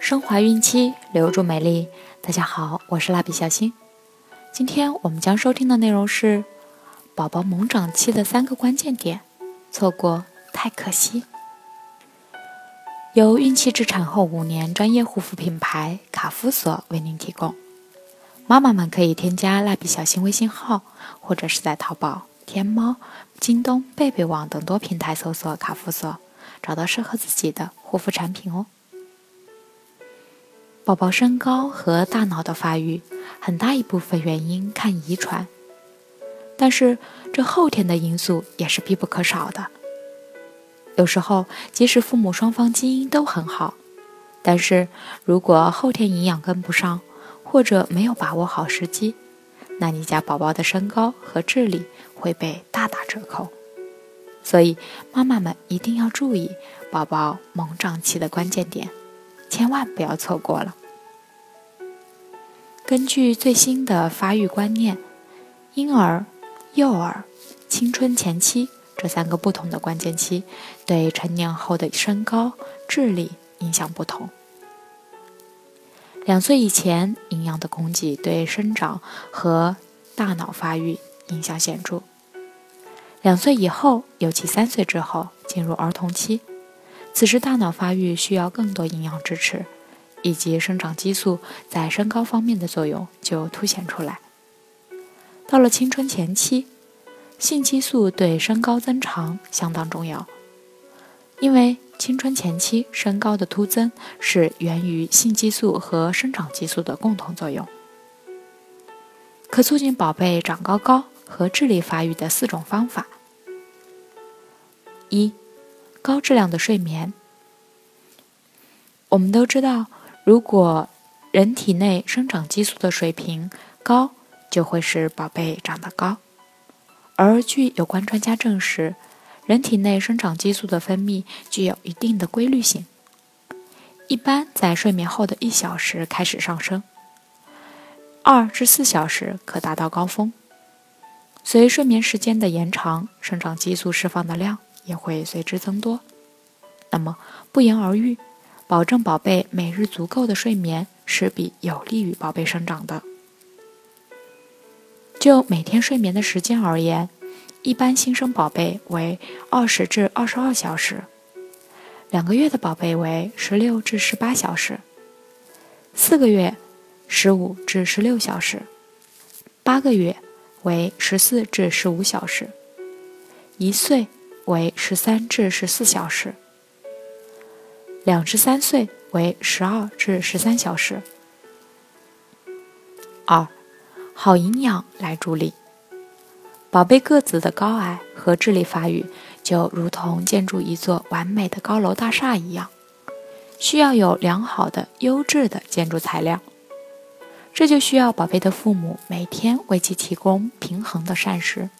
升华孕期，留住美丽。大家好，我是蜡笔小新。今天我们将收听的内容是宝宝猛长期的三个关键点，错过太可惜。由孕期至产后五年专业护肤品牌卡夫索为您提供。妈妈们可以添加蜡笔小新微信号，或者是在淘宝、天猫、京东、贝贝网等多平台搜索卡夫索，找到适合自己的护肤产品哦。宝宝身高和大脑的发育，很大一部分原因看遗传，但是这后天的因素也是必不可少的。有时候，即使父母双方基因都很好，但是如果后天营养跟不上，或者没有把握好时机，那你家宝宝的身高和智力会被大打折扣。所以，妈妈们一定要注意宝宝猛长期的关键点。千万不要错过了。根据最新的发育观念，婴儿、幼儿、青春前期这三个不同的关键期，对成年后的身高、智力影响不同。两岁以前，营养的供给对生长和大脑发育影响显著；两岁以后，尤其三岁之后，进入儿童期。此时，大脑发育需要更多营养支持，以及生长激素在身高方面的作用就凸显出来。到了青春前期，性激素对身高增长相当重要，因为青春前期身高的突增是源于性激素和生长激素的共同作用。可促进宝贝长高高和智力发育的四种方法：一。高质量的睡眠，我们都知道，如果人体内生长激素的水平高，就会使宝贝长得高。而据有关专家证实，人体内生长激素的分泌具有一定的规律性，一般在睡眠后的一小时开始上升，二至四小时可达到高峰。随睡眠时间的延长，生长激素释放的量。也会随之增多。那么不言而喻，保证宝贝每日足够的睡眠，是比有利于宝贝生长的。就每天睡眠的时间而言，一般新生宝贝为二十至二十二小时，两个月的宝贝为十六至十八小时，四个月十五至十六小时，八个月为十四至十五小时，一岁。为十三至十四小时，两至三岁为十二至十三小时。二，好营养来助力宝贝个子的高矮和智力发育，就如同建筑一座完美的高楼大厦一样，需要有良好的、优质的建筑材料。这就需要宝贝的父母每天为其提供平衡的膳食。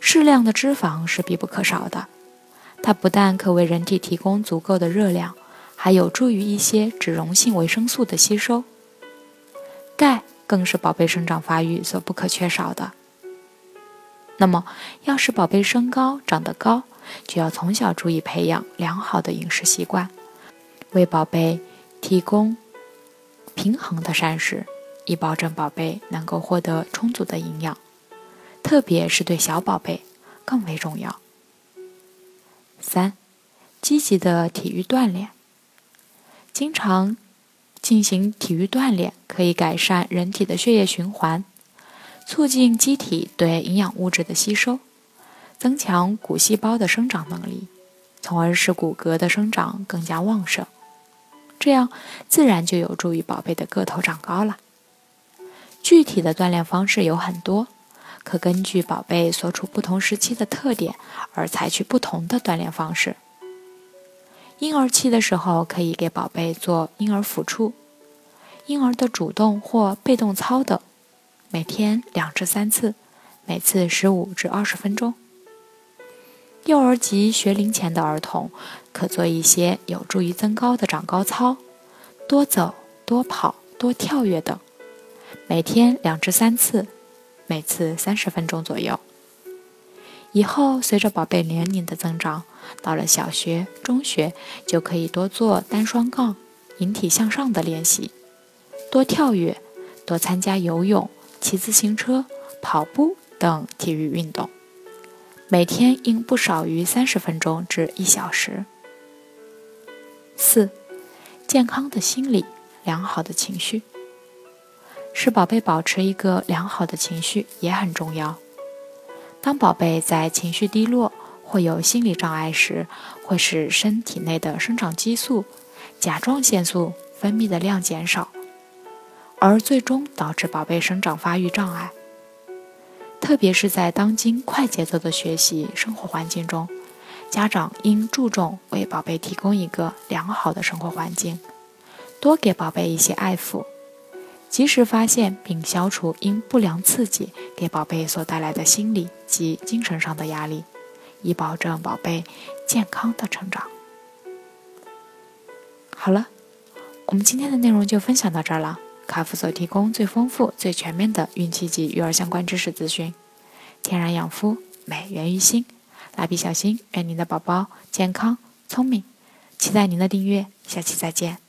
适量的脂肪是必不可少的，它不但可为人体提供足够的热量，还有助于一些脂溶性维生素的吸收。钙更是宝贝生长发育所不可缺少的。那么，要使宝贝身高长得高，就要从小注意培养良好的饮食习惯，为宝贝提供平衡的膳食，以保证宝贝能够获得充足的营养。特别是对小宝贝更为重要。三，积极的体育锻炼，经常进行体育锻炼可以改善人体的血液循环，促进机体对营养物质的吸收，增强骨细胞的生长能力，从而使骨骼的生长更加旺盛。这样自然就有助于宝贝的个头长高了。具体的锻炼方式有很多。可根据宝贝所处不同时期的特点而采取不同的锻炼方式。婴儿期的时候，可以给宝贝做婴儿抚触、婴儿的主动或被动操等，每天两至三次，每次十五至二十分钟。幼儿及学龄前的儿童可做一些有助于增高的长高操，多走、多跑、多跳跃等，每天两至三次。每次三十分钟左右。以后随着宝贝年龄的增长，到了小学、中学，就可以多做单双杠、引体向上的练习，多跳跃，多参加游泳、骑自行车、跑步等体育运动，每天应不少于三十分钟至一小时。四、健康的心理，良好的情绪，使宝贝保持一个良好的情绪也很重要。当宝贝在情绪低落或有心理障碍时，会使身体内的生长激素、甲状腺素分泌的量减少，而最终导致宝贝生长发育障碍。特别是在当今快节奏的学习生活环境中，家长应注重为宝贝提供一个良好的生活环境，多给宝贝一些爱抚。及时发现并消除因不良刺激给宝贝所带来的心理及精神上的压力，以保证宝贝健康的成长。好了，我们今天的内容就分享到这儿了。卡夫所提供最丰富、最全面的孕期及育儿相关知识资讯，天然养肤，美源于心。蜡笔小新，愿您的宝宝健康聪明。期待您的订阅，下期再见。